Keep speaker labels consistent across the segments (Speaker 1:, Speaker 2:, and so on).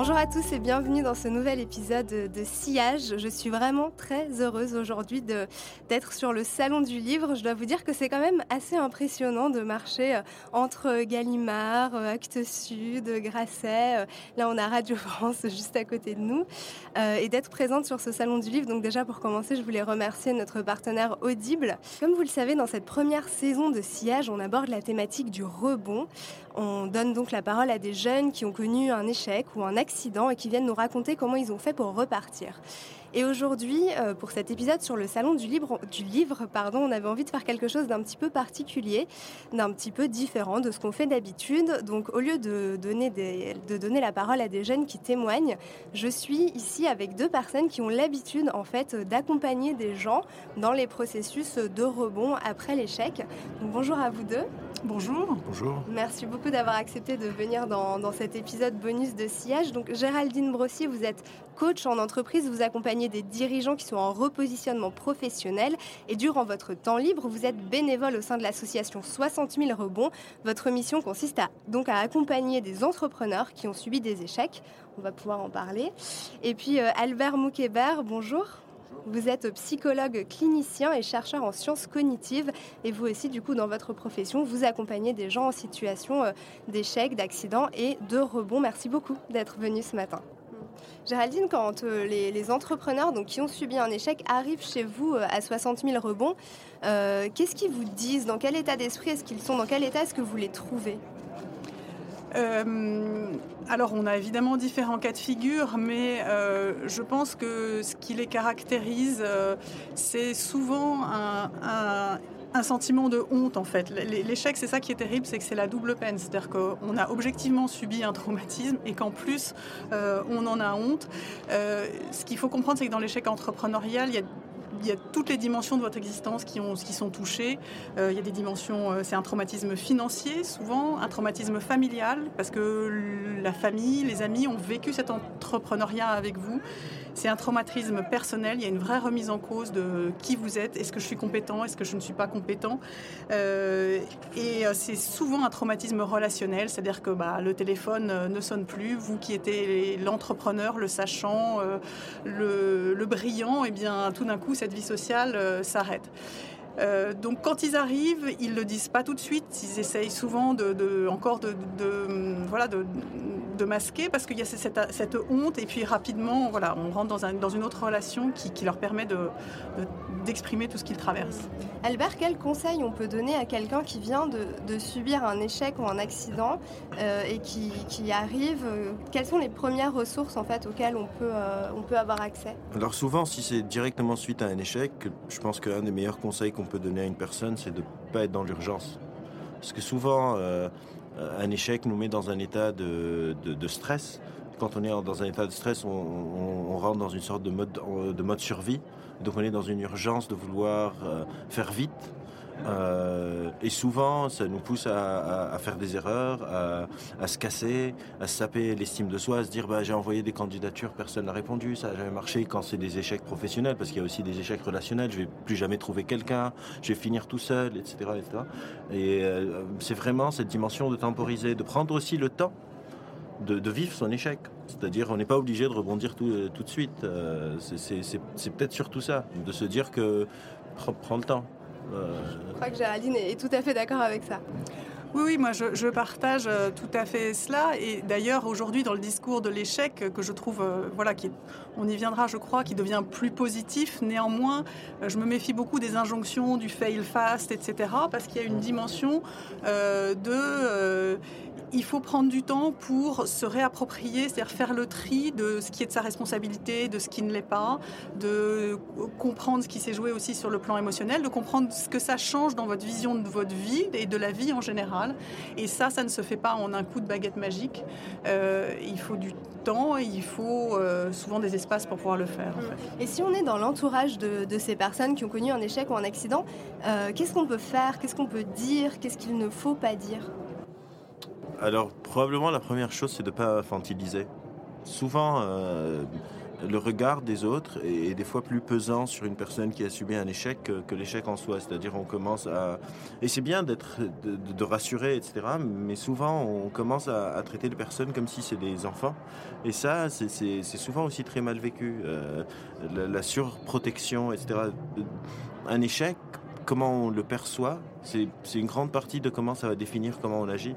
Speaker 1: Bonjour à tous et bienvenue dans ce nouvel épisode de Sillage. Je suis vraiment très heureuse aujourd'hui d'être sur le salon du livre. Je dois vous dire que c'est quand même assez impressionnant de marcher euh, entre Gallimard, euh, Actes Sud, Grasset. Euh, là, on a Radio France juste à côté de nous et d'être présente sur ce salon du livre. Donc déjà pour commencer, je voulais remercier notre partenaire Audible. Comme vous le savez, dans cette première saison de Sillage, on aborde la thématique du rebond. On donne donc la parole à des jeunes qui ont connu un échec ou un accident et qui viennent nous raconter comment ils ont fait pour repartir. Et aujourd'hui, euh, pour cet épisode sur le salon du livre, du livre pardon, on avait envie de faire quelque chose d'un petit peu particulier, d'un petit peu différent de ce qu'on fait d'habitude. Donc au lieu de donner, de donner la parole à des jeunes qui témoignent, je suis ici avec deux personnes qui ont l'habitude en fait d'accompagner des gens dans les processus de rebond après l'échec. bonjour à vous deux.
Speaker 2: Bonjour.
Speaker 3: Bonjour.
Speaker 1: Merci beaucoup d'avoir accepté de venir dans, dans, cet épisode bonus de Sillage. Donc Géraldine Brossier, vous êtes coach en entreprise, vous accompagnez des dirigeants qui sont en repositionnement professionnel et durant votre temps libre, vous êtes bénévole au sein de l'association 60 000 rebonds. Votre mission consiste à, donc à accompagner des entrepreneurs qui ont subi des échecs. On va pouvoir en parler. Et puis euh, Albert Moukébert, bonjour. Vous êtes psychologue clinicien et chercheur en sciences cognitives et vous aussi, du coup, dans votre profession, vous accompagnez des gens en situation euh, d'échec, d'accident et de rebond. Merci beaucoup d'être venu ce matin. Géraldine, quand euh, les, entrepreneurs qui ont subi un échec arrivent chez vous euh, à 60 000 rebonds, qu'est-ce qu'ils vous disent? Dans quel état d'esprit est-ce qu'ils sont? Dans quel état est-ce que vous les trouvez?
Speaker 2: Alors on a évidemment différents cas de figure, mais euh, je pense que ce qui les caractérise, euh, c'est souvent un, sentiment de honte en fait. L'échec, c'est ça qui est terrible, c'est que c'est la double peine. C'est-à-dire qu'on a objectivement subi un traumatisme et qu'en plus euh, on en a honte. ce qu'il faut comprendre, c'est que dans l'échec entrepreneurial, il y a il y a toutes les dimensions de votre existence qui, ont, qui sont touchées. Euh, il y a des dimensions, euh, c'est un traumatisme financier souvent, un traumatisme familial, parce que la famille, les amis ont vécu cet entrepreneuriat avec vous. C'est un traumatisme personnel, il y a une vraie remise en cause de qui vous êtes, est-ce que je suis compétent, est-ce que je ne suis pas compétent. Euh, et c'est souvent un traumatisme relationnel, c'est-à-dire que bah, le téléphone ne sonne plus, vous qui étiez l'entrepreneur, le sachant, le, brillant, et eh bien tout d'un coup cette vie sociale euh, s'arrête. Euh, donc quand ils arrivent, ils le disent pas tout de suite. Ils essayent souvent de, encore de, voilà de, masquer parce qu'il y a cette, honte et puis rapidement voilà on rentre dans, dans une autre relation qui, leur permet d'exprimer tout ce qu'ils traversent.
Speaker 1: Albert, quel conseil on peut donner à quelqu'un qui vient de, subir un échec ou un accident euh, et qui, arrive Quelles sont les premières ressources en fait auxquelles on peut, euh, on peut avoir accès?
Speaker 3: Alors souvent, si c'est directement suite à un échec, je pense qu'un des meilleurs conseils peut donner à une personne, c'est de ne pas être dans l'urgence. Parce que souvent, euh, un échec nous met dans un état de, stress. Quand on est dans un état de stress, on, rentre dans une sorte de mode, de mode survie. Donc on est dans une urgence de vouloir euh, faire vite, euh, et souvent, ça nous pousse à, faire des erreurs, à, se casser, à saper l'estime de soi, à se dire bah, j'ai envoyé des candidatures, personne n'a répondu, ça n'a jamais marché quand c'est des échecs professionnels, parce qu'il y a aussi des échecs relationnels, je vais plus jamais trouver quelqu'un, je vais finir tout seul, etc. Et euh, c'est vraiment cette dimension de temporiser, de prendre aussi le temps de, vivre son échec. C'est-à-dire, on n'est pas obligé de rebondir tout, euh, tout de suite. c'est peut-être surtout ça, de se dire que prends le temps.
Speaker 1: Je crois que Géraldine est tout à fait d'accord avec ça.
Speaker 2: Oui, oui, moi je, partage euh, tout à fait cela. Et d'ailleurs, aujourd'hui, dans le discours de l'échec, que je trouve, euh, voilà, qui, on y viendra, je crois, qui devient plus positif, néanmoins, euh, je me méfie beaucoup des injonctions du fail fast, etc., parce qu'il y a une dimension de il faut prendre du temps pour se réapproprier, c'est-à-dire faire le tri de ce qui est de sa responsabilité, de ce qui ne l'est pas, de comprendre ce qui s'est joué aussi sur le plan émotionnel, de comprendre ce que ça change dans votre vision de votre vie et de la vie en général. Et ça, ça ne se fait pas en un coup de baguette magique. Euh, il faut du temps et il faut euh, souvent des espaces pour pouvoir le faire.
Speaker 1: Et si on est dans l'entourage de, ces personnes qui ont connu un échec ou un accident, euh, qu'est-ce qu'on peut faire? Qu'est-ce qu'on peut dire? Qu'est-ce qu'il ne faut pas dire?
Speaker 3: Alors, probablement, la première chose, c'est de ne pas infantiliser. Souvent, euh, le regard des autres est, des fois plus pesant sur une personne qui a subi un échec que, l'échec en soi. C'est-à-dire, on commence à. Et c'est bien d'être, de, rassurer, etc. Mais souvent, on commence à, traiter les personnes comme si c'était des enfants. Et ça, c'est, souvent aussi très mal vécu. Euh, la, la surprotection, etc. Un échec, comment on le perçoit, c'est une grande partie de comment ça va définir comment on agit.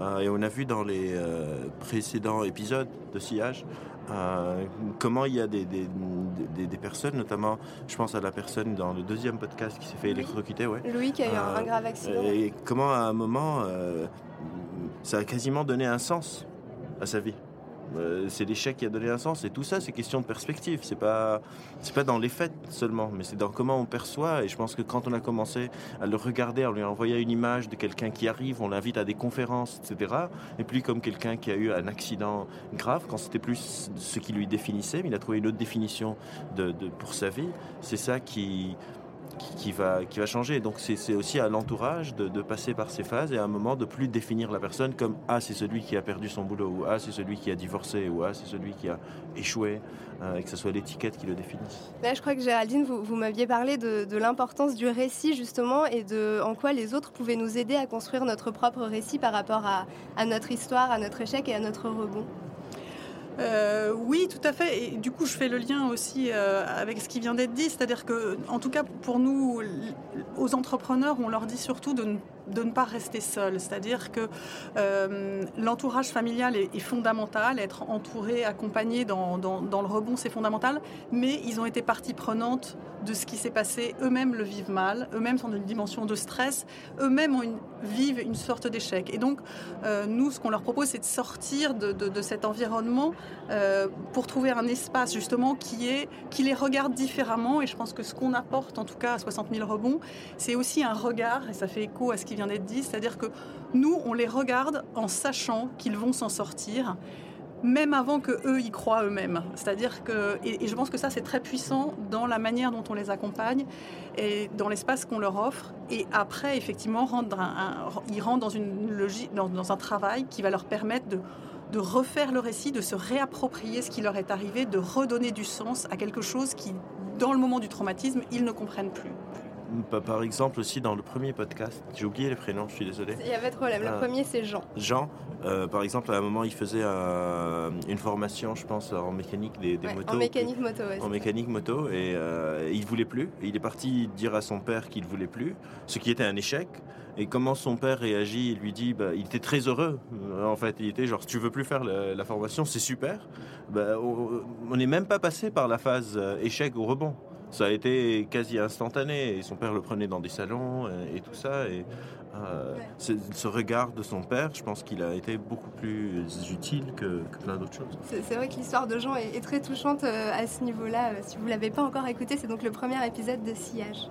Speaker 3: Euh, et on a vu dans les euh, précédents épisodes de Sillage euh, comment il y a des, des, personnes, notamment, je pense à la personne dans le deuxième podcast qui s'est fait électrocuter. Ouais.
Speaker 1: Louis qui a eu un grave accident.
Speaker 3: Et comment à un moment, ça a quasiment donné un sens à sa vie. Euh, c'est l'échec qui a donné un sens. Et tout ça, c'est question de perspective. C'est pas, c'est pas dans les faits seulement, mais c'est dans comment on perçoit. Et je pense que quand on a commencé à le regarder, on lui envoyait une image de quelqu'un qui arrive, on l'invite à des conférences, etc. Et puis comme quelqu'un qui a eu un accident grave, quand c'était plus ce qui lui définissait, mais il a trouvé une autre définition de pour sa vie. C'est ça qui qui, va, qui va changer. Donc c'est aussi à l'entourage de, passer par ces phases et à un moment de plus définir la personne comme ah c'est celui qui a perdu son boulot ou ah c'est celui qui a divorcé ou ah c'est celui qui a échoué euh, et que ce soit l'étiquette qui le définisse.
Speaker 1: Là, je crois que Géraldine, vous, vous m'aviez parlé de, l'importance du récit justement et de en quoi les autres pouvaient nous aider à construire notre propre récit par rapport à notre histoire, à notre échec et à notre rebond.
Speaker 2: Euh, oui, tout à fait. Et du coup, je fais le lien aussi euh, avec ce qui vient d'être dit. C'est-à-dire que, en tout cas, pour nous, aux entrepreneurs, on leur dit surtout de ne de ne pas rester seul. C'est-à-dire que euh, l'entourage familial est, fondamental, être entouré, accompagné dans, le rebond, c'est fondamental, mais ils ont été partie prenante de ce qui s'est passé. Eux-mêmes le vivent mal, eux-mêmes sont dans une dimension de stress, eux-mêmes vivent une sorte d'échec. Et donc, euh, nous, ce qu'on leur propose, c'est de sortir de, cet environnement euh, pour trouver un espace justement qui, qui les regarde différemment. Et je pense que ce qu'on apporte, en tout cas à 60 000 rebonds, c'est aussi un regard, et ça fait écho à ce qui vient d'être dit, c'est-à-dire que nous, on les regarde en sachant qu'ils vont s'en sortir, même avant que eux y croient eux-mêmes. C'est-à-dire que, et, je pense que ça c'est très puissant dans la manière dont on les accompagne et dans l'espace qu'on leur offre. Et après, effectivement, rendre ils rentrent dans une logique, dans, un travail qui va leur permettre de refaire le récit, de se réapproprier ce qui leur est arrivé, de redonner du sens à quelque chose qui, dans le moment du traumatisme, ils ne comprennent plus.
Speaker 3: Par exemple, aussi dans le premier podcast, j'ai oublié les prénoms, je suis désolé.
Speaker 1: Il y avait de problème. Le ah. premier, c'est Jean.
Speaker 3: Jean, euh, par exemple, à un moment, il faisait une formation, je pense, en mécanique des, motos.
Speaker 1: En mécanique moto,
Speaker 3: En mécanique moto, et euh, il voulait plus. il est parti dire à son père qu'il voulait plus, ce qui était un échec. Et comment son père réagit Il lui dit, bah, il était très heureux. En fait, il était genre, si tu veux plus faire la, formation, c'est super. Bah, on n'est même pas passé par la phase euh, échec ou rebond ça a été quasi instantané. Et son père le prenait dans des salons et, tout ça. Et euh, ce regard de son père, je pense qu'il a été beaucoup plus utile que, plein d'autres choses.
Speaker 1: C'est vrai que l'histoire de Jean est, très touchante euh, à ce niveau-là. Euh, si vous ne l'avez pas encore écouté, c'est donc le premier épisode de Sillage.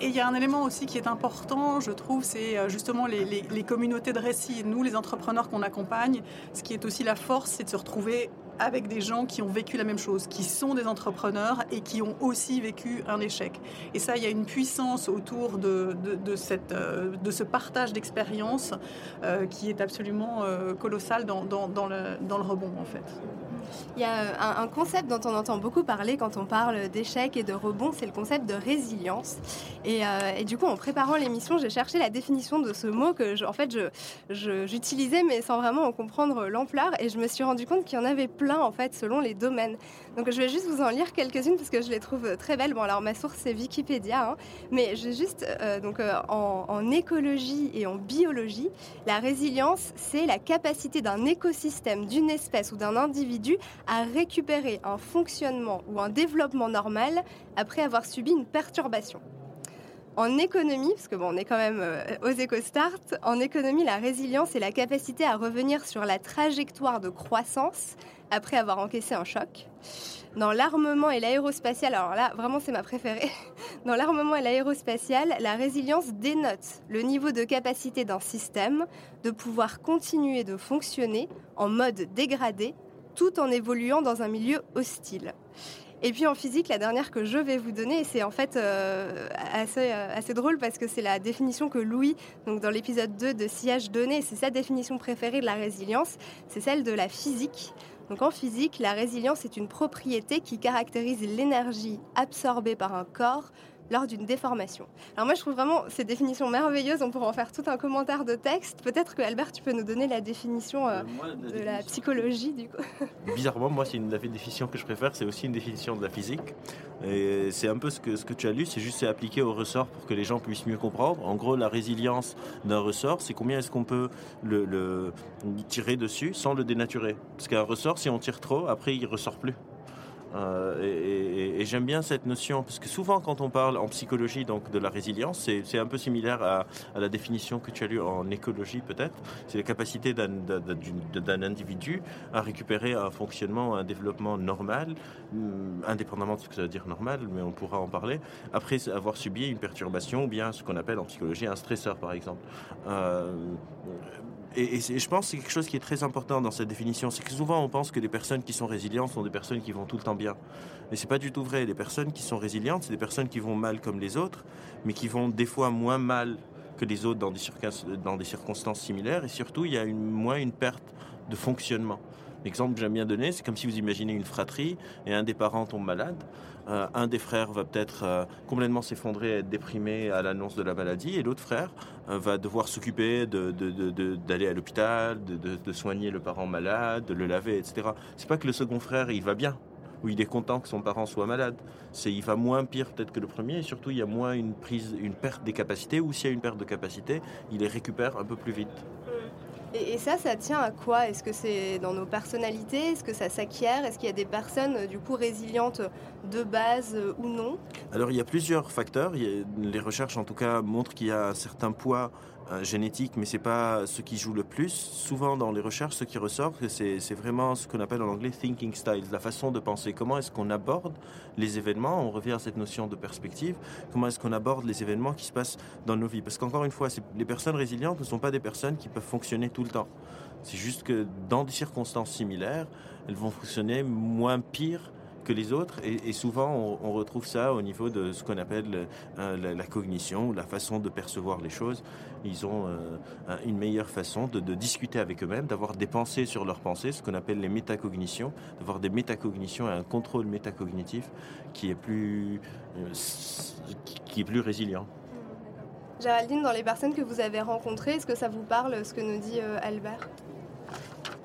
Speaker 2: Et il y a un élément aussi qui est important, je trouve, c'est justement les, les, communautés de récits. Nous, les entrepreneurs qu'on accompagne, ce qui est aussi la force, c'est de se retrouver avec des gens qui ont vécu la même chose, qui sont des entrepreneurs et qui ont aussi vécu un échec. Et ça, il y a une puissance autour de, euh, ce partage d'expérience euh, qui est absolument euh, colossal dans le rebond, en fait.
Speaker 1: Il y a un, concept dont on entend beaucoup parler quand on parle d'échec et de rebond, c'est le concept de résilience. Et, et du coup, en préparant l'émission, j'ai cherché la définition de ce mot que, en fait, j'utilisais, je, mais sans vraiment en comprendre l'ampleur. Et je me suis rendu compte qu'il y en avait plein en fait selon les domaines. Donc je vais juste vous en lire quelques-unes parce que je les trouve très belles. Bon alors ma source c'est Wikipédia, hein, mais je vais juste euh, donc euh, en, écologie et en biologie, la résilience c'est la capacité d'un écosystème, d'une espèce ou d'un individu à récupérer un fonctionnement ou un développement normal après avoir subi une perturbation. En économie, parce que bon, on est quand même euh, aux EcoStart, en économie, la résilience est la capacité à revenir sur la trajectoire de croissance après avoir encaissé un choc. Dans l'armement et l'aérospatial, alors là, vraiment, c'est ma préférée. Dans l'armement et l'aérospatial, la résilience dénote le niveau de capacité d'un système de pouvoir continuer de fonctionner en mode dégradé tout en évoluant dans un milieu hostile. Et puis en physique, la dernière que je vais vous donner, c'est en fait euh, assez, euh, assez, drôle parce que c'est la définition que Louis, donc dans l'épisode 2 de Sillage, donnait. C'est sa définition préférée de la résilience, c'est celle de la physique. Donc en physique, la résilience est une propriété qui caractérise l'énergie absorbée par un corps lors d'une déformation. Alors moi je trouve vraiment ces définitions merveilleuses, on pourrait en faire tout un commentaire de texte. Peut-être que Albert tu peux nous donner la définition euh, moi, la de la psychologie du coup.
Speaker 3: Bizarrement moi c'est une la définition que je préfère, c'est aussi une définition de la physique. Et c'est un peu ce que, ce que tu as lu, c'est juste appliqué au ressort pour que les gens puissent mieux comprendre. En gros la résilience d'un ressort, c'est combien est-ce qu'on peut le, le tirer dessus sans le dénaturer? Parce qu'un ressort si on tire trop, après il ressort plus. Euh, et, j'aime bien cette notion parce que souvent quand on parle en psychologie donc de la résilience, c'est un peu similaire à, la définition que tu as lue en écologie peut-être. C'est la capacité d'un individu à récupérer un fonctionnement, un développement normal, indépendamment de ce que ça veut dire normal, mais on pourra en parler, après avoir subi une perturbation ou bien ce qu'on appelle en psychologie un stresseur par exemple. Euh, et, je pense que c'est quelque chose qui est très important dans cette définition. C'est que souvent on pense que les personnes qui sont résilientes sont des personnes qui vont tout le temps bien. Mais c'est pas du tout vrai. Les personnes qui sont résilientes, c'est des personnes qui vont mal comme les autres, mais qui vont des fois moins mal que les autres dans des, circonstances similaires. Et surtout, il y a moins une perte de fonctionnement. L'exemple que j'aime bien donner, c'est comme si vous imaginez une fratrie et un des parents tombe malade. Euh, un des frères va peut-être euh, complètement s'effondrer, être déprimé à l'annonce de la maladie, et l'autre frère euh, va devoir s'occuper d'aller à l'hôpital, de, soigner le parent malade, de le laver, etc. C'est pas que le second frère il va bien, ou il est content que son parent soit malade. C'est il va moins pire peut-être que le premier, et surtout il y a moins une une perte des capacités, ou s'il y a une perte de capacité, il les récupère un peu plus vite.
Speaker 1: Et, ça, ça tient à quoi? Est-ce que c'est dans nos personnalités? Est-ce que ça s'acquiert? Est-ce qu'il y a des personnes euh, du coup résilientes de base euh, ou non?
Speaker 3: Alors il y a plusieurs facteurs. Les recherches en tout cas montrent qu'il y a un certain poids génétique, mais c'est pas ce qui joue le plus. Souvent dans les recherches, ce qui ressort, c'est vraiment ce qu'on appelle en anglais thinking styles, la façon de penser. Comment est-ce qu'on aborde les événements? On revient à cette notion de perspective. Comment est-ce qu'on aborde les événements qui se passent dans nos vies? Parce qu'encore une fois, les personnes résilientes ne sont pas des personnes qui peuvent fonctionner tout le temps. C'est juste que dans des circonstances similaires, elles vont fonctionner moins pire que les autres. Et, et souvent, on, on, retrouve ça au niveau de ce qu'on appelle euh, la, la, cognition, la façon de percevoir les choses. Ils ont euh, une meilleure façon de, de discuter avec eux-mêmes, d'avoir des pensées sur leurs pensées, ce qu'on appelle les métacognitions, d'avoir des métacognitions et un contrôle métacognitif qui est plus, euh, qui est plus résilient.
Speaker 1: Géraldine, dans les personnes que vous avez rencontrées, est-ce que ça vous parle ce que nous dit euh, Albert?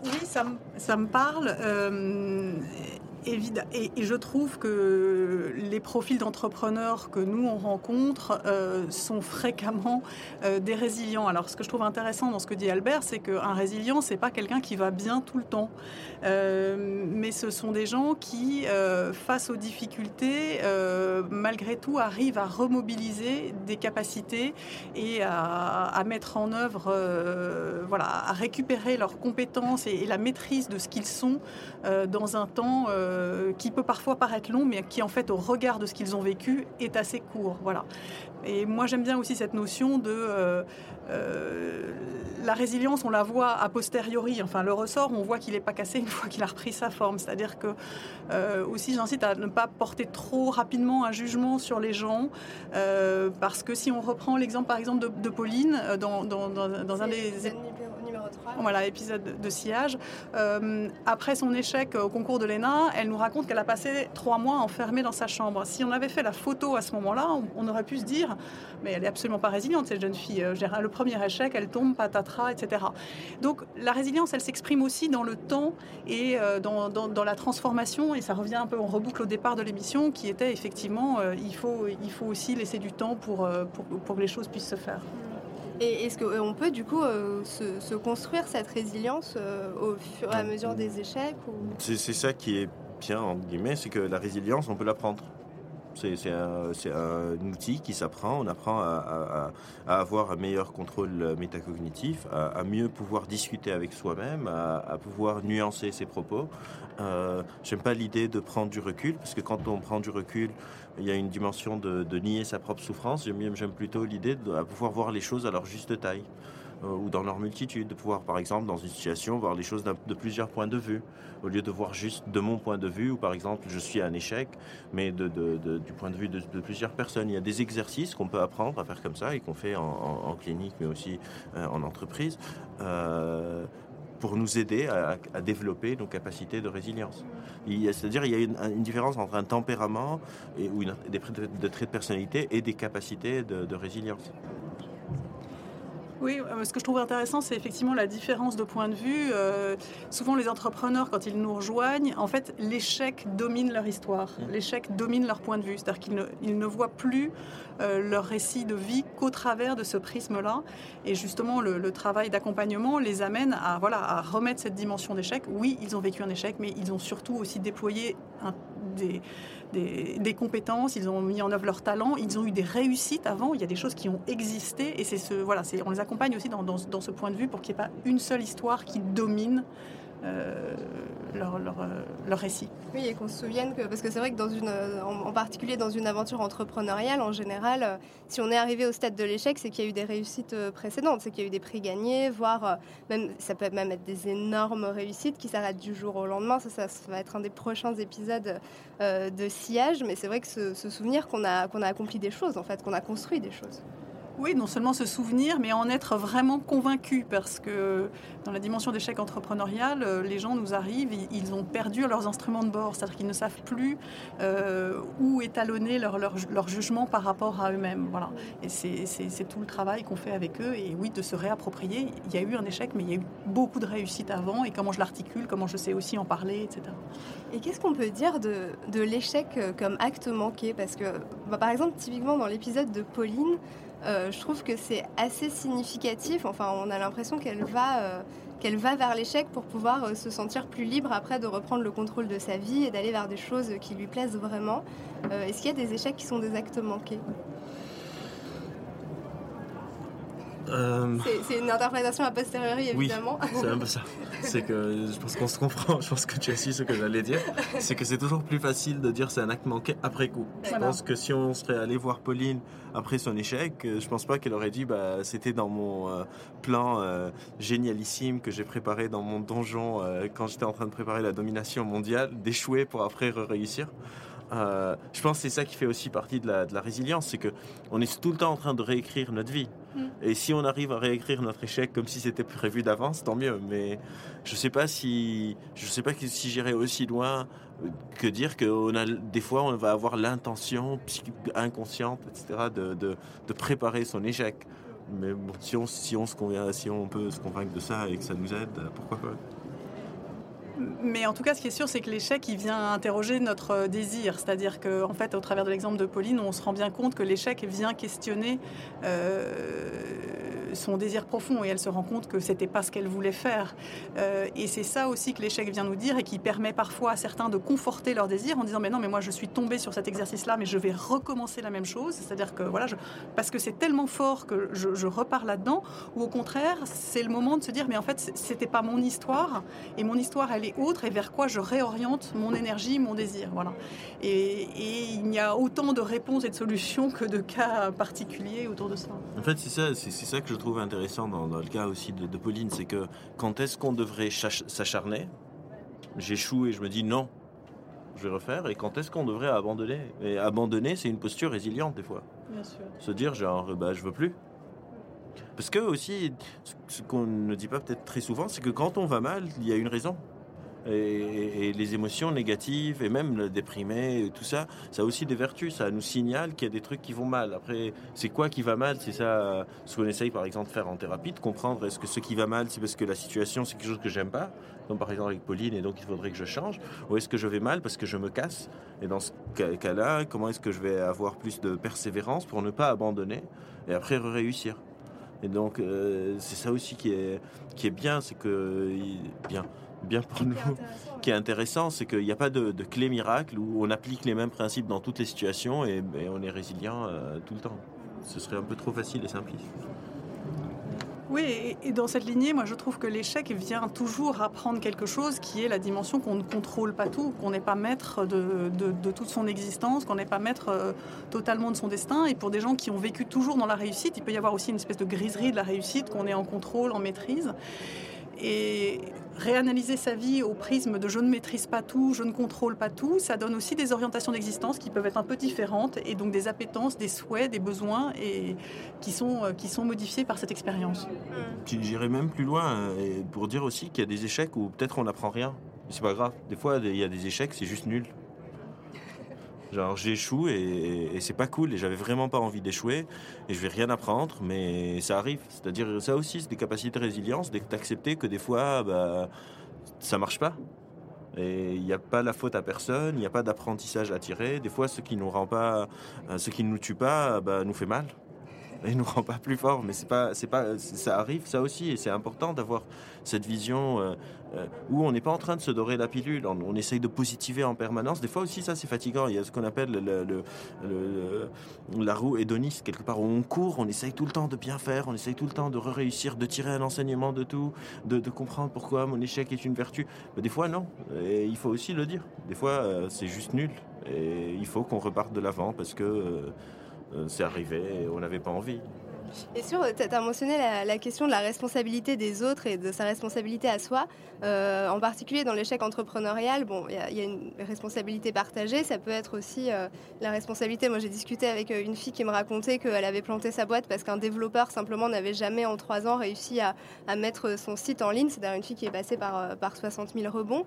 Speaker 2: Oui, ça, ça me parle. Euh, Et, je trouve que les profils d'entrepreneurs que nous on rencontre euh, sont fréquemment euh, des résilients. Alors ce que je trouve intéressant dans ce que dit Albert, c'est qu'un résilient, c'est pas quelqu'un qui va bien tout le temps, euh, mais ce sont des gens qui, face aux difficultés, malgré tout, arrivent à remobiliser des capacités et à, mettre en œuvre, voilà, à récupérer leurs compétences et, la maîtrise de ce qu'ils sont dans un temps qui peut parfois paraître long, mais qui en fait, au regard de ce qu'ils ont vécu, est assez court. Voilà. Et moi, j'aime bien aussi cette notion de euh, euh, la résilience. On la voit a posteriori. Enfin, le ressort, on voit qu'il n'est pas cassé une fois qu'il a repris sa forme. C'est-à-dire que euh, aussi, j'incite à ne pas porter trop rapidement un jugement sur les gens, euh, parce que si on reprend l'exemple, par exemple, de, de Pauline dans, dans, dans, dans un des
Speaker 1: numéro 3
Speaker 2: voilà, épisode de sillage. Euh, après son échec au concours de l'ENA, elle nous raconte qu'elle a passé trois mois enfermée dans sa chambre. Si on avait fait la photo à ce moment-là, on, aurait pu se dire, mais elle est absolument pas résiliente, cette jeune fille. Euh, le premier échec, elle tombe, patatras, etc. Donc la résilience, elle s'exprime aussi dans le temps et euh, dans, la transformation, et ça revient un peu en reboucle au départ de l'émission, qui était effectivement, il, faut, il faut aussi laisser du temps pour, pour que les choses puissent se faire.
Speaker 1: Et est-ce qu'on peut du coup euh, se, construire cette résilience euh, au fur et à mesure des échecs
Speaker 3: C'est ça qui est bien, entre guillemets, c'est que la résilience, on peut l'apprendre. C'est un, outil qui s'apprend. On apprend à, avoir un meilleur contrôle métacognitif, à, mieux pouvoir discuter avec soi-même, à, pouvoir nuancer ses propos. Euh, J'aime pas l'idée de prendre du recul, parce que quand on prend du recul, il y a une dimension de, nier sa propre souffrance. J'aime plutôt l'idée de pouvoir voir les choses à leur juste taille euh, ou dans leur multitude, de pouvoir par exemple dans une situation voir les choses de plusieurs points de vue, au lieu de voir juste de mon point de vue, ou par exemple je suis un échec, mais du point de vue de, plusieurs personnes. Il y a des exercices qu'on peut apprendre à faire comme ça et qu'on fait en, clinique, mais aussi euh, en entreprise. Pour nous aider à, développer nos capacités de résilience. C'est-à-dire il y a une, différence entre un tempérament ou des traits de, personnalité et des capacités de résilience.
Speaker 2: Oui, euh, ce que je trouve intéressant, c'est effectivement la différence de point de vue. Euh, souvent, les entrepreneurs, quand ils nous rejoignent, en fait, l'échec domine leur histoire. Mmh. L'échec domine leur point de vue. C'est-à-dire qu'ils ne, ils ne voient plus euh, leur récit de vie qu'au travers de ce prisme-là. Et justement, le, travail d'accompagnement les amène à, voilà, à remettre cette dimension d'échec. Oui, ils ont vécu un échec, mais ils ont surtout aussi déployé un, des des, compétences, ils ont mis en œuvre leur talent, ils ont eu des réussites avant, il y a des choses qui ont existé et c'est ce, voilà, on les accompagne aussi dans, dans ce point de vue pour qu'il n'y ait pas une seule histoire qui domine leur, leur, euh, leur, récit.
Speaker 1: Oui, et qu'on se souvienne que, parce que c'est vrai que dans une, en, particulier dans une aventure entrepreneuriale, en général, euh, si on est arrivé au stade de l'échec, c'est qu'il y a eu des réussites précédentes, c'est qu'il y a eu des prix gagnés, voire même, ça peut même être des énormes réussites qui s'arrêtent du jour au lendemain. Ça, ça, va être un des prochains épisodes de sillage, mais c'est vrai que se, se souvenir qu'on a, qu'on a accompli des choses, en fait, qu'on a construit des choses.
Speaker 2: Oui, non seulement se souvenir, mais en être vraiment convaincu, parce que dans la dimension d'échec entrepreneurial, euh, les gens nous arrivent, ils ont perdu leurs instruments de bord, c'est-à-dire qu'ils ne savent plus euh, où étalonner leur, leur, jugement par rapport à eux-mêmes. Voilà. Et c'est tout le travail qu'on fait avec eux, et oui, de se réapproprier. Il y a eu un échec, mais il y a eu beaucoup de réussites avant, et comment je l'articule, comment je sais aussi en parler, etc.
Speaker 1: Et qu'est-ce qu'on peut dire de, de l'échec euh, comme acte manqué? Parce que, bah, par exemple, typiquement dans l'épisode de Pauline, euh, je trouve que c'est assez significatif. Enfin, on a l'impression qu'elle va, euh, qu'elle va vers l'échec pour pouvoir euh, se sentir plus libre après de reprendre le contrôle de sa vie et d'aller vers des choses qui lui plaisent vraiment. Est-ce qu'il y a des échecs qui sont des actes manqués? C'est une interprétation a posteriori, évidemment.
Speaker 3: Oui, c'est un peu ça. C'est que je pense qu'on se comprend. Je pense que tu as su ce que j'allais dire. C'est que c'est toujours plus facile de dire c'est un acte manqué après coup. Je pense que si on serait allé voir Pauline après son échec, euh, je pense pas qu'elle aurait dit bah c'était dans mon euh, plan euh, génialissime que j'ai préparé dans mon donjon quand j'étais en train de préparer la domination mondiale, d'échouer pour après réussir. je pense que c'est ça qui fait aussi partie de la, de la résilience, c'est que on est tout le temps en train de réécrire notre vie. Et si on arrive à réécrire notre échec comme si c'était prévu d'avance, tant mieux. Mais je sais pas si je sais pas si j'irai aussi loin que dire que a des fois on va avoir l'intention inconsciente, etc., de, de, préparer son échec. Mais si on, se si on peut se convaincre de ça et que ça nous aide, pourquoi pas?
Speaker 2: Mais en tout cas, ce qui est sûr, c'est que l'échec, il vient interroger notre désir. C'est-à-dire qu'en en fait, au travers de l'exemple de Pauline, on se rend bien compte que l'échec vient questionner euh, son désir profond et elle se rend compte que c'était pas ce qu'elle voulait faire. Euh, et c'est ça aussi que l'échec vient nous dire et qui permet parfois à certains de conforter leur désir en disant mais non mais moi je suis tombé sur cet exercice-là mais je vais recommencer la même chose. C'est-à-dire que voilà, je, parce que c'est tellement fort que je, repars là-dedans. Ou au contraire, c'est le moment de se dire mais en fait c'était pas mon histoire et mon histoire elle est autre et vers quoi je réoriente mon énergie, mon désir. Voilà. Et, et il y a autant de réponses et de solutions que de cas particuliers autour de ça.
Speaker 3: En fait c'est ça, c'est ça que je trouve intéressant dans, le cas aussi de, Pauline, c'est que quand est-ce qu'on devrait s'acharner? J'échoue et je me dis non, je vais refaire. Et quand est-ce qu'on devrait abandonner? Et abandonner, c'est une posture résiliente des fois.
Speaker 2: Bien sûr.
Speaker 3: Se dire genre, bah, je veux plus. Parce que aussi, ce qu'on ne dit pas peut-être très souvent, c'est que quand on va mal, il y a une raison. Et, les émotions négatives et même le déprimé, tout ça, ça a aussi des vertus. Ça nous signale qu'il y a des trucs qui vont mal. Après, c'est quoi qui va mal? C'est ça ce qu'on essaye par exemple de faire en thérapie, de comprendre est-ce que ce qui va mal, c'est parce que la situation, c'est quelque chose que j'aime pas, comme par exemple avec Pauline, et donc il faudrait que je change, ou est-ce que je vais mal parce que je me casse? Et dans ce cas-là, comment est-ce que je vais avoir plus de persévérance pour ne pas abandonner et après réussir? Et donc, euh, c'est ça aussi qui est, qui est bien, c'est que, bien, bien pour nous, qui est intéressant, c'est qu'il n'y a pas de, clé miracle où on applique les mêmes principes dans toutes les situations et, on est résilient euh, tout le temps. Ce serait un peu trop facile et simpliste.
Speaker 2: Oui, et dans cette lignée, moi je trouve que l'échec vient toujours apprendre quelque chose qui est la dimension qu'on ne contrôle pas tout, qu'on n'est pas maître de, toute son existence, qu'on n'est pas maître euh, totalement de son destin. Et pour des gens qui ont vécu toujours dans la réussite, il peut y avoir aussi une espèce de griserie de la réussite, qu'on est en contrôle, en maîtrise. Et réanalyser sa vie au prisme de je ne maîtrise pas tout, je ne contrôle pas tout, ça donne aussi des orientations d'existence qui peuvent être un peu différentes et donc des appétences, des souhaits, des besoins et qui sont, euh, qui sont modifiés par cette expérience.
Speaker 3: J'irais même plus loin euh, pour dire aussi qu'il y a des échecs où peut-être on n'apprend rien. C'est pas grave. Des fois, il y a des échecs, c'est juste nul. Genre j'échoue et, c'est pas cool et j'avais vraiment pas envie d'échouer et je vais rien apprendre mais ça arrive. C'est-à-dire ça aussi c'est des capacités de résilience, d'accepter que des fois bah, ça marche pas. Et il n'y a pas la faute à personne, il n'y a pas d'apprentissage à tirer. Des fois, ce qui nous rend pas, ce qui nous tue pas, bah, nous fait mal et nous rend pas plus fort. Mais c'est pas, c'est pas, ça arrive ça aussi, et c'est important d'avoir cette vision euh, euh, où on n'est pas en train de se dorer la pilule. On, essaye de positiver en permanence. Des fois aussi, ça c'est fatigant. Il y a ce qu'on appelle le, la roue hédoniste quelque part où on court, on essaye tout le temps de bien faire, on essaye tout le temps de réussir, de tirer un enseignement de tout, de, comprendre pourquoi mon échec est une vertu. Mais des fois non, et il faut aussi le dire. Des fois euh, c'est juste nul, et il faut qu'on reparte de l'avant parce que c'est arrivé on n'avait pas envie.
Speaker 1: Et sur, tu as mentionné la, question de la responsabilité des autres et de sa responsabilité à soi. Euh, en particulier dans l'échec entrepreneurial, bon, il y, a une responsabilité partagée. Ça peut être aussi euh, la responsabilité. Moi, j'ai discuté avec euh, une fille qui me racontait qu'elle avait planté sa boîte parce qu'un développeur simplement n'avait jamais en trois ans réussi à, mettre son site en ligne. C'est-à-dire une fille qui est passée par 60 000 rebonds.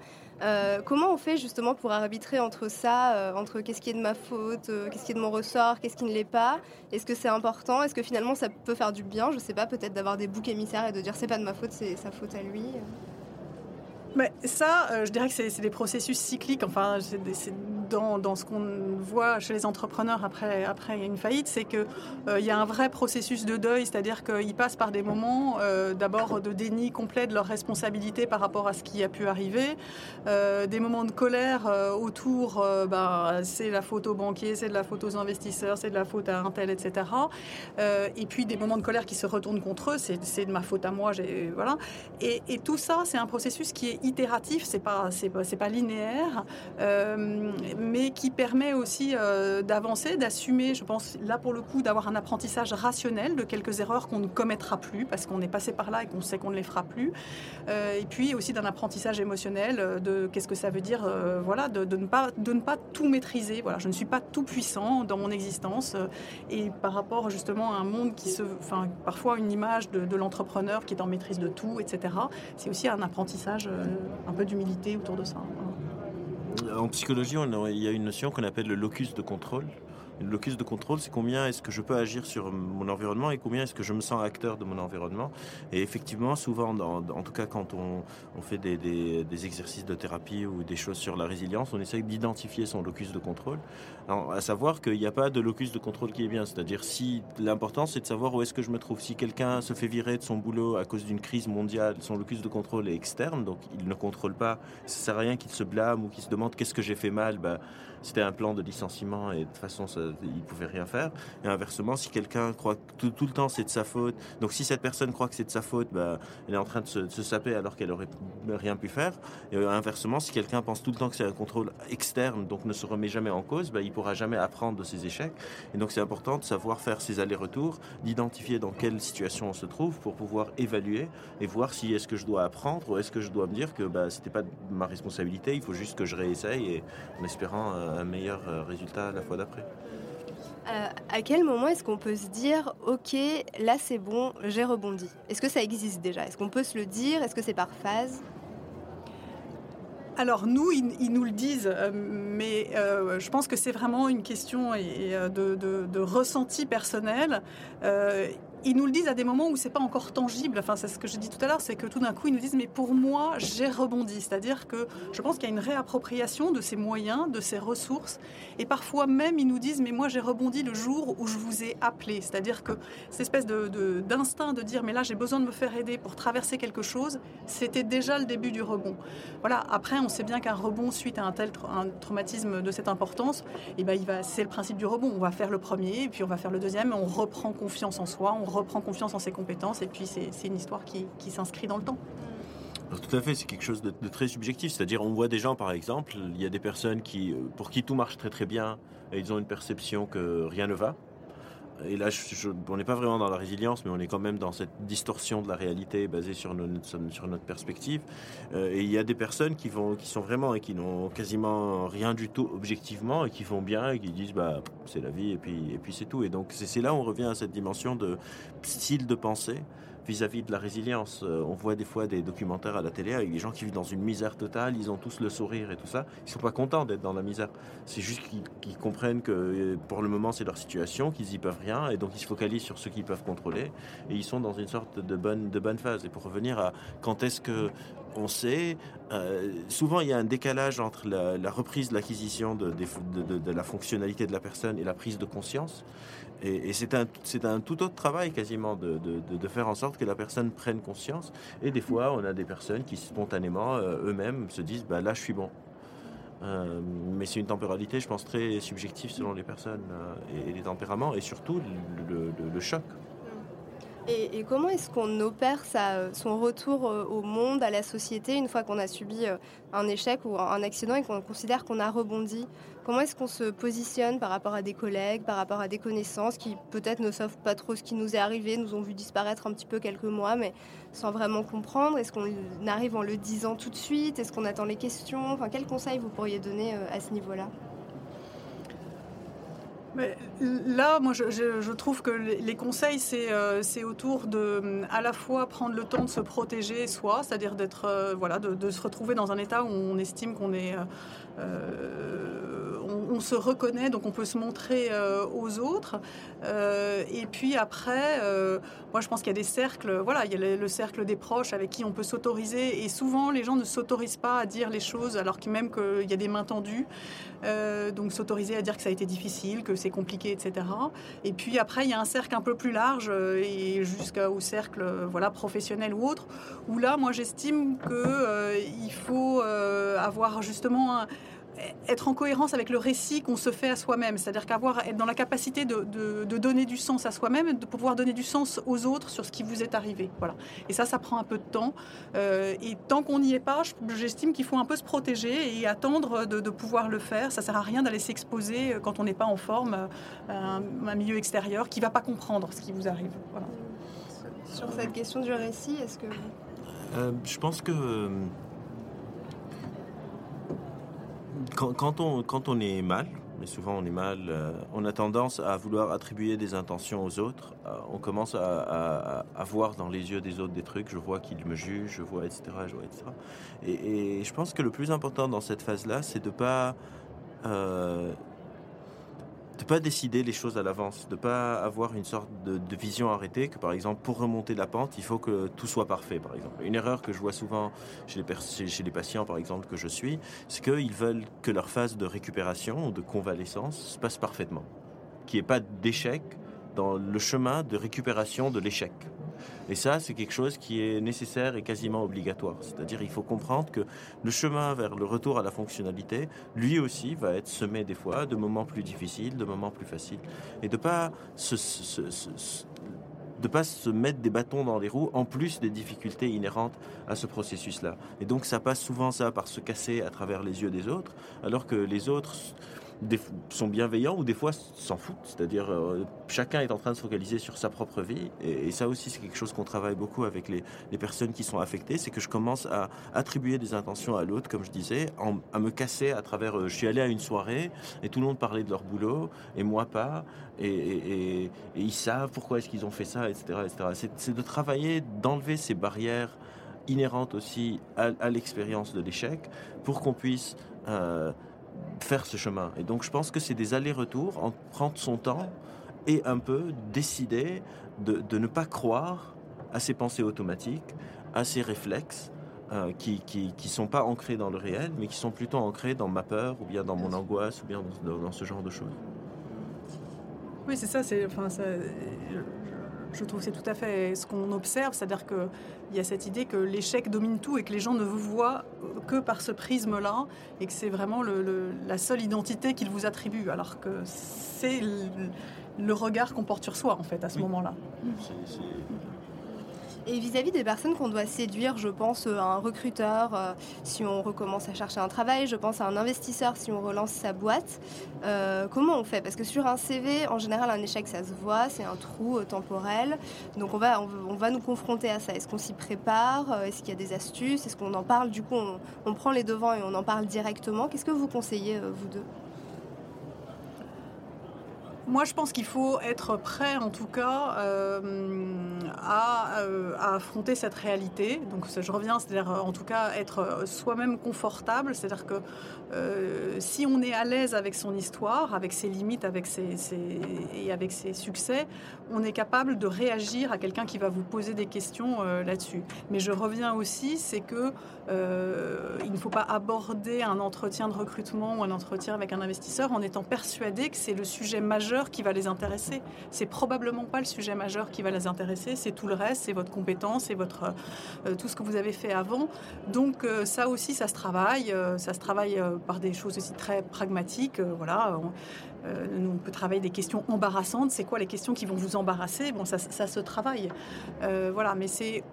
Speaker 1: comment on fait justement pour arbitrer entre ça, entre qu'est-ce qui est de ma faute, qu'est-ce qui est de mon ressort, qu'est-ce qui ne l'est pas? Est-ce que c'est important? Est-ce que finalement ça peut faire du bien, je sais pas, peut-être d'avoir des boucs émissaires et de dire c'est pas de ma faute, c'est sa faute à lui.
Speaker 2: Mais ça, euh, je dirais que c'est des processus cycliques. Enfin, c'est dans, ce qu'on voit chez les entrepreneurs après, après une faillite, c'est qu'il euh, y a un vrai processus de deuil, c'est-à-dire qu'ils passent par des moments euh, d'abord de déni complet de leur responsabilité par rapport à ce qui a pu arriver, euh, des moments de colère autour, bah, c'est la faute aux banquiers, c'est de la faute aux investisseurs, c'est de la faute à un tel, etc. et puis des moments de colère qui se retournent contre eux, c'est de ma faute à moi, voilà. Et, tout ça, c'est un processus qui est itératif, c'est pas, pas, pas linéaire mais qui permet aussi euh, d'avancer, d'assumer, je pense, là pour le coup, d'avoir un apprentissage rationnel de quelques erreurs qu'on ne commettra plus parce qu'on est passé par là et qu'on sait qu'on ne les fera plus. Euh, et puis aussi d'un apprentissage émotionnel euh, de qu'est-ce que ça veut dire, voilà, de, ne pas, tout maîtriser. Voilà, je ne suis pas tout puissant dans mon existence et par rapport justement à un monde qui se, enfin, parfois une image de l'entrepreneur qui est en maîtrise de tout, etc. C'est aussi un apprentissage, un peu d'humilité autour de ça.
Speaker 3: En psychologie, il y a une notion qu'on appelle le locus de contrôle. Le locus de contrôle, c'est combien est-ce que je peux agir sur mon environnement et combien est-ce que je me sens acteur de mon environnement. Et effectivement, souvent, en tout cas quand on, fait des, exercices de thérapie ou des choses sur la résilience, on essaye d'identifier son locus de contrôle. à savoir qu'il n'y a pas de locus de contrôle qui est bien. C'est-à-dire si l'important, c'est de savoir où est-ce que je me trouve. Si quelqu'un se fait virer de son boulot à cause d'une crise mondiale, son locus de contrôle est externe, donc il ne contrôle pas. Ça sert à rien qu'il se blâme ou qu'il se demande qu'est-ce que j'ai fait mal. Ben, c'était un plan de licenciement et de toute façon, ça, il pouvait rien faire. Et inversement, si quelqu'un croit que tout, le temps c'est de sa faute, donc si cette personne croit que c'est de sa faute, bah, elle est en train de se, saper alors qu'elle aurait rien pu faire. Et euh, inversement, si quelqu'un pense tout le temps que c'est un contrôle externe, donc ne se remet jamais en cause, bah, il pourra jamais apprendre de ses échecs. Et donc c'est important de savoir faire ses allers-retours, d'identifier dans quelle situation on se trouve pour pouvoir évaluer et voir si est-ce que je dois apprendre ou est-ce que je dois me dire que bah, c'était pas ma responsabilité, il faut juste que je réessaye en espérant un meilleur euh, résultat la fois d'après.
Speaker 1: Euh, à quel moment est-ce qu'on peut se dire, ok, là c'est bon, j'ai rebondi? Est-ce que ça existe déjà? Est-ce qu'on peut se le dire? Est-ce que c'est par phase?
Speaker 2: Alors nous, ils, nous le disent, euh, mais euh, je pense que c'est vraiment une question de, de, ressenti personnel ils nous le disent à des moments où c'est pas encore tangible. Enfin, c'est ce que je dis tout à l'heure, c'est que tout d'un coup, ils nous disent mais pour moi, j'ai rebondi. C'est-à-dire que je pense qu'il y a une réappropriation de ces moyens, de ces ressources, et parfois même ils nous disent mais moi j'ai rebondi le jour où je vous ai appelé. C'est-à-dire que cette espèce d'instinct de, dire mais là j'ai besoin de me faire aider pour traverser quelque chose, c'était déjà le début du rebond. Voilà. Après, on sait bien qu'un rebond suite à un tel traumatisme de cette importance, et eh ben c'est le principe du rebond. On va faire le premier, et puis on va faire le deuxième, on reprend confiance en soi, reprend confiance en ses compétences et puis c'est une histoire qui, s'inscrit dans le temps.
Speaker 3: tout à fait, c'est quelque chose de, très subjectif. C'est-à-dire, on voit des gens, par exemple, il y a des personnes qui, euh, pour qui tout marche très très bien et ils ont une perception que rien ne va. Et là, on n'est pas vraiment dans la résilience, mais on est quand même dans cette distorsion de la réalité basée sur, notre perspective. Euh, et il y a des personnes qui, vont, qui sont vraiment et qui n'ont quasiment rien du tout objectivement et qui vont bien et qui disent bah c'est la vie et puis, et puis c'est tout. Et donc c'est là où on revient à cette dimension de style de pensée vis-à-vis de la résilience. Euh, on voit des fois des documentaires à la télé avec des gens qui vivent dans une misère totale, ils ont tous le sourire et tout ça. Ils sont pas contents d'être dans la misère. C'est juste qu'ils comprennent que euh, pour le moment c'est leur situation, qu'ils y peuvent rien et donc ils se focalisent sur ce qu'ils peuvent contrôler et ils sont dans une sorte de bonne, phase. Et pour revenir à quand est-ce que on sait, euh, souvent il y a un décalage entre la, reprise de l'acquisition de, la fonctionnalité de la personne et la prise de conscience. Et, c'est un, un, tout autre travail quasiment de, faire en sorte que la personne prenne conscience. Et des fois, on a des personnes qui spontanément, euh, eux-mêmes, se disent bah, là, je suis bon. Euh, mais c'est une temporalité, je pense, très subjective selon les personnes et, les tempéraments, et surtout le choc.
Speaker 1: Et, comment est-ce qu'on opère son retour euh, au monde, à la société, une fois qu'on a subi euh, un échec ou un accident et qu'on considère qu'on a rebondi? Comment est-ce qu'on se positionne par rapport à des collègues, par rapport à des connaissances qui peut-être ne savent pas trop ce qui nous est arrivé, nous ont vu disparaître un petit peu quelques mois, mais sans vraiment comprendre? Est-ce qu'on arrive en le disant tout de suite? Est-ce qu'on attend les questions? Enfin, quels conseils vous pourriez donner euh, à ce niveau-là?
Speaker 2: Là, moi, je, trouve que les, conseils, euh, c'est autour de à la fois prendre le temps de se protéger soi, c'est-à-dire d'être, euh, voilà, de, se retrouver dans un état où on estime qu'on est euh, on, se reconnaît, donc on peut se montrer euh, aux autres. Euh, et puis après, euh, moi je pense qu'il y a des cercles, voilà, il y a le, cercle des proches avec qui on peut s'autoriser. Et souvent, les gens ne s'autorisent pas à dire les choses, alors même qu'il y a des mains tendues. donc s'autoriser à dire que ça a été difficile, que c'est compliqué, etc. Et puis après, il y a un cercle un peu plus large et jusqu'au cercle, voilà, professionnel ou autre, où là, moi j'estime que il faut avoir justement un, être en cohérence avec le récit qu'on se fait à soi-même, c'est-à-dire qu'avoir être dans la capacité de, donner du sens à soi-même, de pouvoir donner du sens aux autres sur ce qui vous est arrivé. Voilà. Et ça, ça prend un peu de temps. Euh, et tant qu'on n'y est pas, j'estime qu'il faut un peu se protéger et attendre de, pouvoir le faire. Ça sert à rien d'aller s'exposer euh, quand on n'est pas en forme à un, un, milieu extérieur qui va pas comprendre ce qui vous arrive. Voilà.
Speaker 1: Sur cette question du récit, est-ce que
Speaker 3: euh, je pense que quand, on, quand on est mal, mais souvent on est mal, euh, on a tendance à vouloir attribuer des intentions aux autres. Euh, on commence à, voir dans les yeux des autres des trucs. Je vois qu'ils me jugent, je vois, etc. Je vois, etc. Et, je pense que le plus important dans cette phase-là, c'est de pas euh, de pas décider les choses à l'avance, de pas avoir une sorte de, vision arrêtée que par exemple pour remonter la pente il faut que tout soit parfait par exemple. Une erreur que je vois souvent chez les, chez les patients par exemple que je suis, c'est qu'ils veulent que leur phase de récupération ou de convalescence se passe parfaitement, qu'il n'y ait pas d'échec dans le chemin de récupération de l'échec. Et ça, c'est quelque chose qui est nécessaire et quasiment obligatoire. C'est-à-dire, il faut comprendre que le chemin vers le retour à la fonctionnalité, lui aussi, va être semé des fois de moments plus difficiles, de moments plus faciles, et de pas se, de pas se mettre des bâtons dans les roues en plus des difficultés inhérentes à ce processus-là. Et donc ça passe souvent ça par se casser à travers les yeux des autres, alors que les autres sont bienveillants ou des fois s'en foutent. C'est-à-dire, euh, chacun est en train de se focaliser sur sa propre vie. Et, ça aussi, c'est quelque chose qu'on travaille beaucoup avec les, personnes qui sont affectées. C'est que je commence à attribuer des intentions à l'autre, comme je disais, à me casser à travers. Euh, je suis allé à une soirée et tout le monde parlait de leur boulot et moi pas. Et, ils savent pourquoi est-ce qu'ils ont fait ça, etc. C'est de travailler, d'enlever ces barrières inhérentes aussi à, l'expérience de l'échec pour qu'on puisse euh, faire ce chemin. Et donc je pense que c'est des allers-retours, en prendre son temps et un peu décider de, ne pas croire à ces pensées automatiques, à ces réflexes euh, qui ne sont pas ancrés dans le réel, mais qui sont plutôt ancrés dans ma peur ou bien dans mon angoisse ou bien dans, ce genre de choses.
Speaker 2: Oui, c'est ça. C'est, enfin, ça, je trouve que c'est tout à fait ce qu'on observe, c'est-à-dire qu'il y a cette idée que l'échec domine tout et que les gens ne vous voient que par ce prisme-là et que c'est vraiment la seule identité qu'ils vous attribuent, alors que c'est le, regard qu'on porte sur soi en fait à ce moment-là.
Speaker 1: Et vis-à-vis des personnes qu'on doit séduire, je pense à un recruteur euh, si on recommence à chercher un travail, je pense à un investisseur si on relance sa boîte. Euh, comment on fait? Parce que sur un CV, en général, un échec, ça se voit, c'est un trou euh, temporel. Donc on va, on, va nous confronter à ça. Est-ce qu'on s'y prépare? Est-ce qu'il y a des astuces? Est-ce qu'on en parle? Du coup, on, prend les devants et on en parle directement. Qu'est-ce que vous conseillez, vous deux?
Speaker 2: Moi, je pense qu'il faut être prêt, en tout cas, euh, euh, à, affronter cette réalité. Donc, je reviens, c'est-à-dire, en tout cas, être soi-même confortable. C'est-à-dire que euh, si on est à l'aise avec son histoire, avec ses limites, avec ses, et avec ses succès, on est capable de réagir à quelqu'un qui va vous poser des questions là-dessus. Mais je reviens aussi, c'est que il ne faut pas aborder un entretien de recrutement ou un entretien avec un investisseur en étant persuadé que c'est le sujet majeur qui va les intéresser. C'est probablement pas le sujet majeur qui va les intéresser, c'est tout le reste, c'est votre compétence, c'est votre euh, tout ce que vous avez fait avant. Donc euh, ça aussi, ça se travaille. Euh, ça se travaille par des choses aussi très pragmatiques. voilà. On, on peut travailler des questions embarrassantes. C'est quoi les questions qui vont vous embarrasser? Bon, ça, ça se travaille. voilà, mais c'est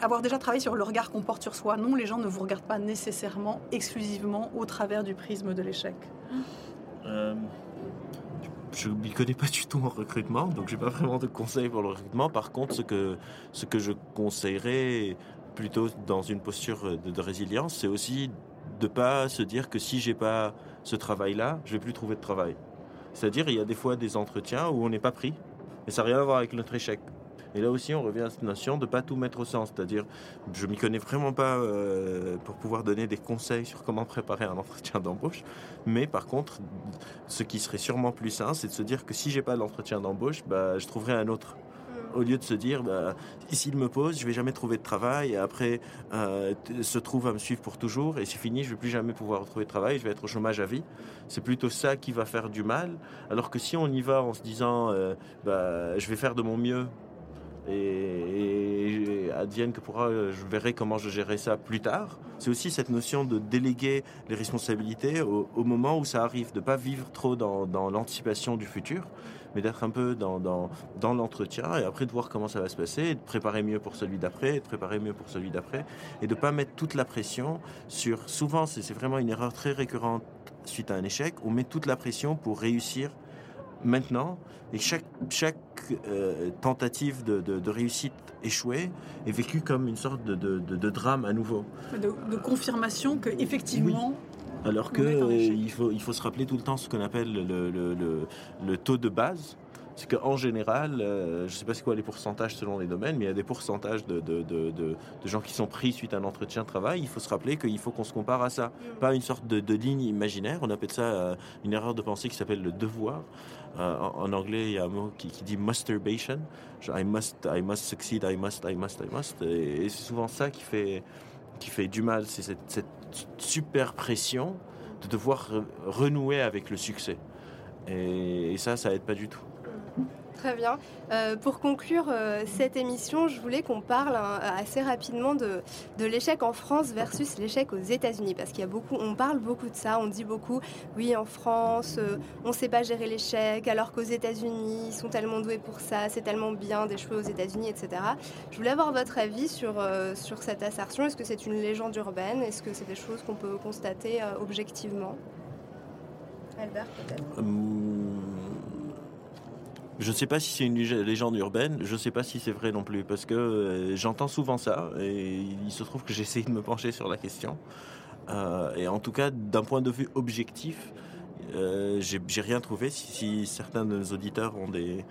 Speaker 2: avoir déjà travaillé sur le regard qu'on porte sur soi. Non, les gens ne vous regardent pas nécessairement exclusivement au travers du prisme de l'échec
Speaker 3: je ne m'y connais pas du tout en recrutement, donc j'ai pas vraiment de conseils pour le recrutement. Par contre, ce que, je conseillerais plutôt dans une posture de, résilience, c'est aussi de pas se dire que si j'ai pas ce travail-là, je vais plus trouver de travail. C'est-à-dire, il y a des fois des entretiens où on n'est pas pris, et ça n'a rien à voir avec notre échec. Et là aussi, on revient à cette notion de pas tout mettre au sens. C'est-à-dire, je m'y connais vraiment pas euh, pour pouvoir donner des conseils sur comment préparer un entretien d'embauche. Mais par contre, ce qui serait sûrement plus sain, c'est de se dire que si j'ai pas l'entretien d'embauche, bah, je trouverai un autre au lieu de se dire bah, s'il me pose, je vais jamais trouver de travail et après euh, se trouve à me suivre pour toujours et c'est fini, je vais plus jamais pouvoir retrouver de travail, je vais être au chômage à vie. C'est plutôt ça qui va faire du mal. Alors que si on y va en se disant euh, bah, je vais faire de mon mieux et, advienne que pourra, je verrai comment je gérerai ça plus tard. C'est aussi cette notion de déléguer les responsabilités au, moment où ça arrive, de ne pas vivre trop dans, l'anticipation du futur, mais d'être un peu dans, dans, l'entretien et après de voir comment ça va se passer, de préparer mieux pour celui d'après, de préparer mieux pour celui d'après, et de ne pas mettre toute la pression sur... Souvent, c'est vraiment une erreur très récurrente suite à un échec, on met toute la pression pour réussir maintenant. Et chaque, chaque euh, tentative de, réussite échouée est vécue comme une sorte de, drame à nouveau.
Speaker 2: De, confirmation que effectivement.
Speaker 3: Alors que euh, il, faut, il faut se rappeler tout le temps ce qu'on appelle le, le, taux de base c'est qu'en général, euh, je ne sais pas c'est quoi les pourcentages selon les domaines, mais il y a des pourcentages de, de, de, de, gens qui sont pris suite à un entretien de travail. Il faut se rappeler qu'il faut qu'on se compare à ça, pas une sorte de, ligne imaginaire. On appelle ça euh, une erreur de pensée qui s'appelle le devoir. Euh, en, anglais, il y a un mot qui, dit masturbation. I must, I must succeed, I must, I must, I must. Et, c'est souvent ça qui fait, qui fait du mal. C'est cette, cette super pression de devoir renouer avec le succès. Et, et ça, ça aide pas du tout.
Speaker 1: Très bien. Euh, pour conclure euh, cette émission, je voulais qu'on parle hein, assez rapidement de, de l'échec en France versus l'échec aux États-Unis, parce qu'il y a beaucoup, on parle beaucoup de ça, on dit beaucoup, oui, en France, euh, on ne sait pas gérer l'échec, alors qu'aux États-Unis, ils sont tellement doués pour ça, c'est tellement bien d'échouer aux États-Unis, etc. Je voulais avoir votre avis sur, sur cette assertion. Est-ce que c'est une légende urbaine? Est-ce que c'est des choses qu'on peut constater objectivement? Albert, peut-être
Speaker 3: Je ne sais pas si c'est une lég- légende urbaine, je ne sais pas si c'est vrai non plus, parce que euh, j'entends souvent ça, et il se trouve que j'essaie de me pencher sur la question. Euh, et en tout cas, d'un point de vue objectif, euh, j'ai j'ai rien trouvé. Si, certains de nos auditeurs ont des,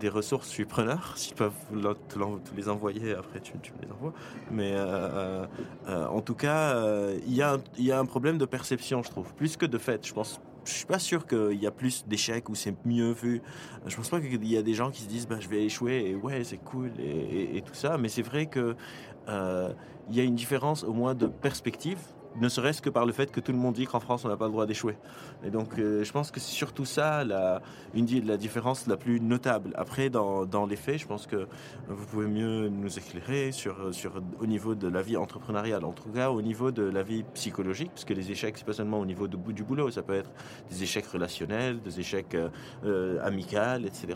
Speaker 3: des ressources, je suis preneur. S'ils peuvent te, les envoyer, après tu, me les envoies. Mais euh, en tout cas, il y, y a un problème de perception, je trouve, plus que de fait. Je pense je suis pas sûr qu'il y a plus d'échecs ou c'est mieux vu. Je pense pas qu'il y a des gens qui se disent bah, je vais échouer et ouais c'est cool et, tout ça. Mais c'est vrai que euh, y a une différence au moins de perspective. Ne serait-ce que par le fait que tout le monde dit qu'en France on n'a pas le droit d'échouer. Et donc euh, je pense que c'est surtout ça la, la différence la plus notable. Après dans, dans les faits, je pense que vous pouvez mieux nous éclairer sur, sur au niveau de la vie entrepreneuriale, en tout cas au niveau de la vie psychologique, parce que les échecs c'est pas seulement au niveau de, du boulot, ça peut être des échecs relationnels, des échecs euh, euh, amicaux, etc.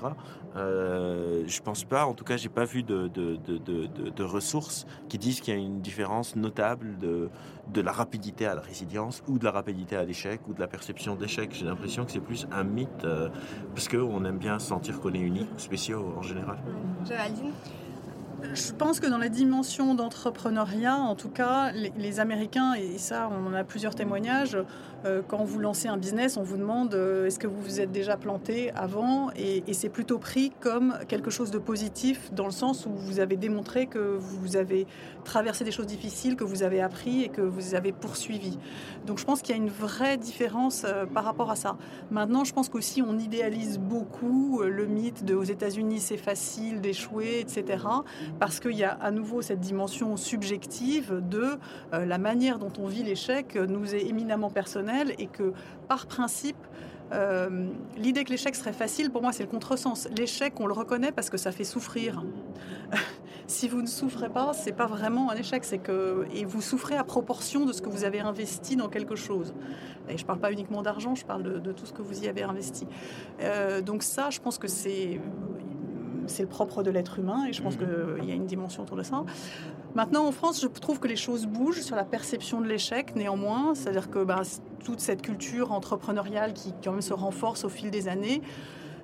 Speaker 3: Euh, je pense pas, en tout cas, j'ai pas vu de, de- de ressources qui disent qu'il y a une différence notable de, de la rapidité à la résilience ou de la rapidité à l'échec ou de la perception d'échec. J'ai l'impression que c'est plus un mythe euh, parce qu'on aime bien sentir qu'on est unique ou spéciaux en général.
Speaker 1: Géraldine?
Speaker 2: Je pense que dans la dimension d'entrepreneuriat, en tout cas, les, les Américains, et ça, on en a plusieurs témoignages, quand vous lancez un business, on vous demande euh, est-ce que vous vous êtes déjà planté avant Et, c'est plutôt pris comme quelque chose de positif, dans le sens où vous avez démontré que vous avez traversé des choses difficiles, que vous avez appris et que vous avez poursuivi. Donc je pense qu'il y a une vraie différence euh, par rapport à ça. Maintenant, je pense qu'aussi on idéalise beaucoup euh, le mythe de aux États-Unis c'est facile d'échouer, etc parce qu'il y a à nouveau cette dimension subjective de euh, la manière dont on vit l'échec nous est éminemment personnelle et que par principe, euh, l'idée que l'échec serait facile, pour moi, c'est le contresens. L'échec, on le reconnaît parce que ça fait souffrir. si vous ne souffrez pas, c'est pas vraiment un échec, c'est que et vous souffrez à proportion de ce que vous avez investi dans quelque chose. Et je parle pas uniquement d'argent, je parle de, tout ce que vous y avez investi. Euh, donc ça, je pense que c'est c'est le propre de l'être humain et je pense qu'il y a une dimension autour de ça. Maintenant, en France, je trouve que les choses bougent sur la perception de l'échec, néanmoins. C'est-à-dire que ben, toute cette culture entrepreneuriale qui quand même se renforce au fil des années,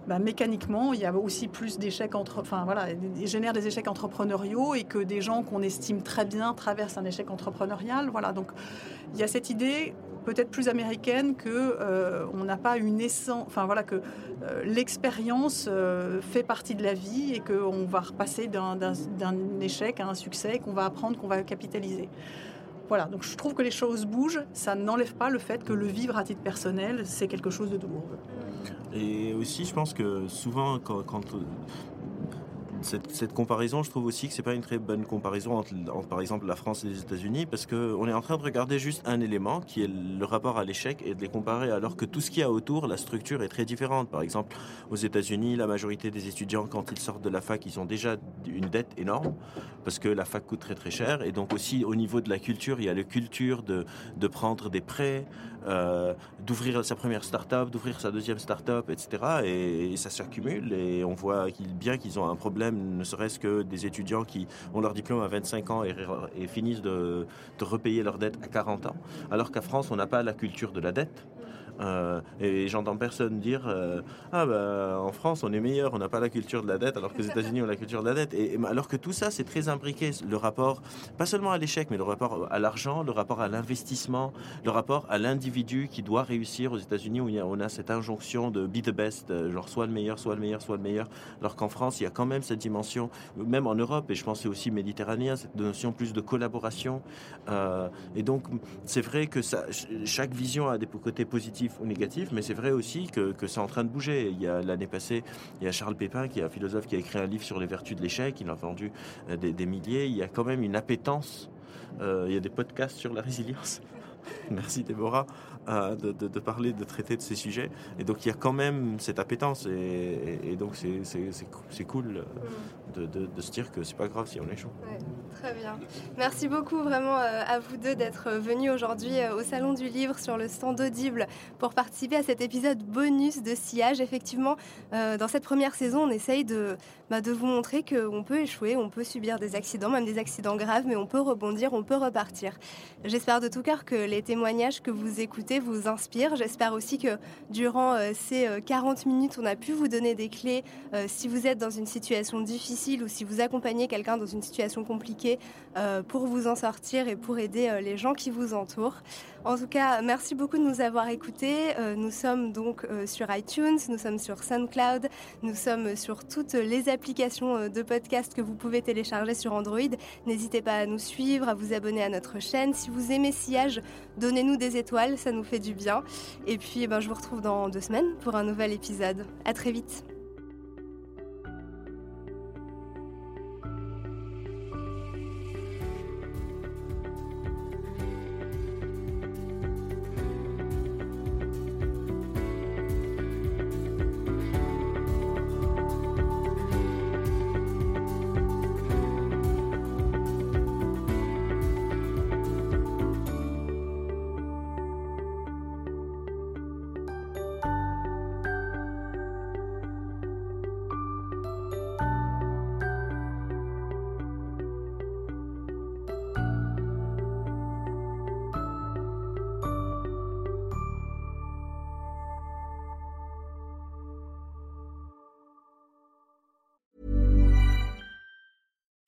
Speaker 2: ben, mécaniquement, il y a aussi plus d'échecs entre, enfin voilà, génère des échecs entrepreneuriaux et que des gens qu'on estime très bien traversent un échec entrepreneurial. Voilà, donc il y a cette idée peut-être plus américaine que euh, on n'a pas une essence, enfin voilà que euh, l'expérience euh, fait partie de la vie et qu'on va repasser d'un échec à un succès, qu'on va apprendre, qu'on va capitaliser. Voilà, donc je trouve que les choses bougent, ça n'enlève pas le fait que le vivre à titre personnel, c'est quelque chose de douloureux.
Speaker 3: Et aussi, je pense que souvent, quand, quand cette, comparaison, je trouve aussi que c'est pas une très bonne comparaison entre, par exemple, la France et les États-Unis, parce qu'on est en train de regarder juste un élément qui est le rapport à l'échec et de les comparer, alors que tout ce qu'il y a autour, la structure est très différente. Par exemple, aux États-Unis, la majorité des étudiants, quand ils sortent de la fac, ils ont déjà une dette énorme, parce que la fac coûte très très cher, et donc aussi au niveau de la culture, il y a la culture de, de prendre des prêts, euh, d'ouvrir sa première start-up, d'ouvrir sa deuxième start-up, etc. Et, et ça s'accumule, et on voit bien qu'ils ont un problème ne serait-ce que des étudiants qui ont leur diplôme à 25 ans et, finissent de, de, repayer leur dette à 40 ans, alors qu'à France, on n'a pas la culture de la dette. Euh, et j'entends personne dire euh, ah bah en France on est meilleur, on n'a pas la culture de la dette, alors qu'aux États-Unis on a la culture de la dette. Et, et, alors que tout ça c'est très imbriqué, le rapport pas seulement à l'échec, mais le rapport à l'argent, le rapport à l'investissement, le rapport à l'individu qui doit réussir aux États-Unis où il y a, on a cette injonction de be the best, genre soit le meilleur, soit le meilleur, soit le meilleur. Alors qu'en France il y a quand même cette dimension, même en Europe et je pense c'est aussi méditerranéen, cette notion plus de collaboration. Euh, et donc c'est vrai que ça, chaque vision a des côtés positifs ou négatifs, mais c'est vrai aussi que, que c'est en train de bouger. Il y a l'année passée, il y a Charles Pépin, qui est un philosophe qui a écrit un livre sur les vertus de l'échec. Il en a vendu des, des, milliers. Il y a quand même une appétence. Euh, il y a des podcasts sur la résilience. Merci Déborah euh, de, de, de, parler, de traiter de ces sujets. Et donc il y a quand même cette appétence et, et, et donc c'est cool de, de, se dire que c'est pas grave si on échoue.
Speaker 1: Ouais, très bien. Merci beaucoup vraiment euh, à vous deux d'être venus aujourd'hui euh, au Salon du Livre sur le stand Audible pour participer à cet épisode bonus de sillage. Effectivement, euh, dans cette première saison, on essaye de, bah, de vous montrer qu'on peut échouer, on peut subir des accidents, même des accidents graves, mais on peut rebondir, on peut repartir. J'espère de tout cœur que les témoignages que vous écoutez vous inspirent. J'espère aussi que durant euh, ces 40 euh, minutes, on a pu vous donner des clés euh, si vous êtes dans une situation difficile ou si vous accompagnez quelqu'un dans une situation compliquée pour vous en sortir et pour aider les gens qui vous entourent. En tout cas, merci beaucoup de nous avoir écoutés. Euh, nous sommes donc euh, sur iTunes, nous sommes sur SoundCloud, nous sommes sur toutes les applications euh, de podcast que vous pouvez télécharger sur Android. N'hésitez pas à nous suivre, à vous abonner à notre chaîne. Si vous aimez Sillage, donnez-nous des étoiles, ça nous fait du bien. Et puis, eh ben, je vous retrouve dans deux semaines pour un nouvel épisode. À très vite.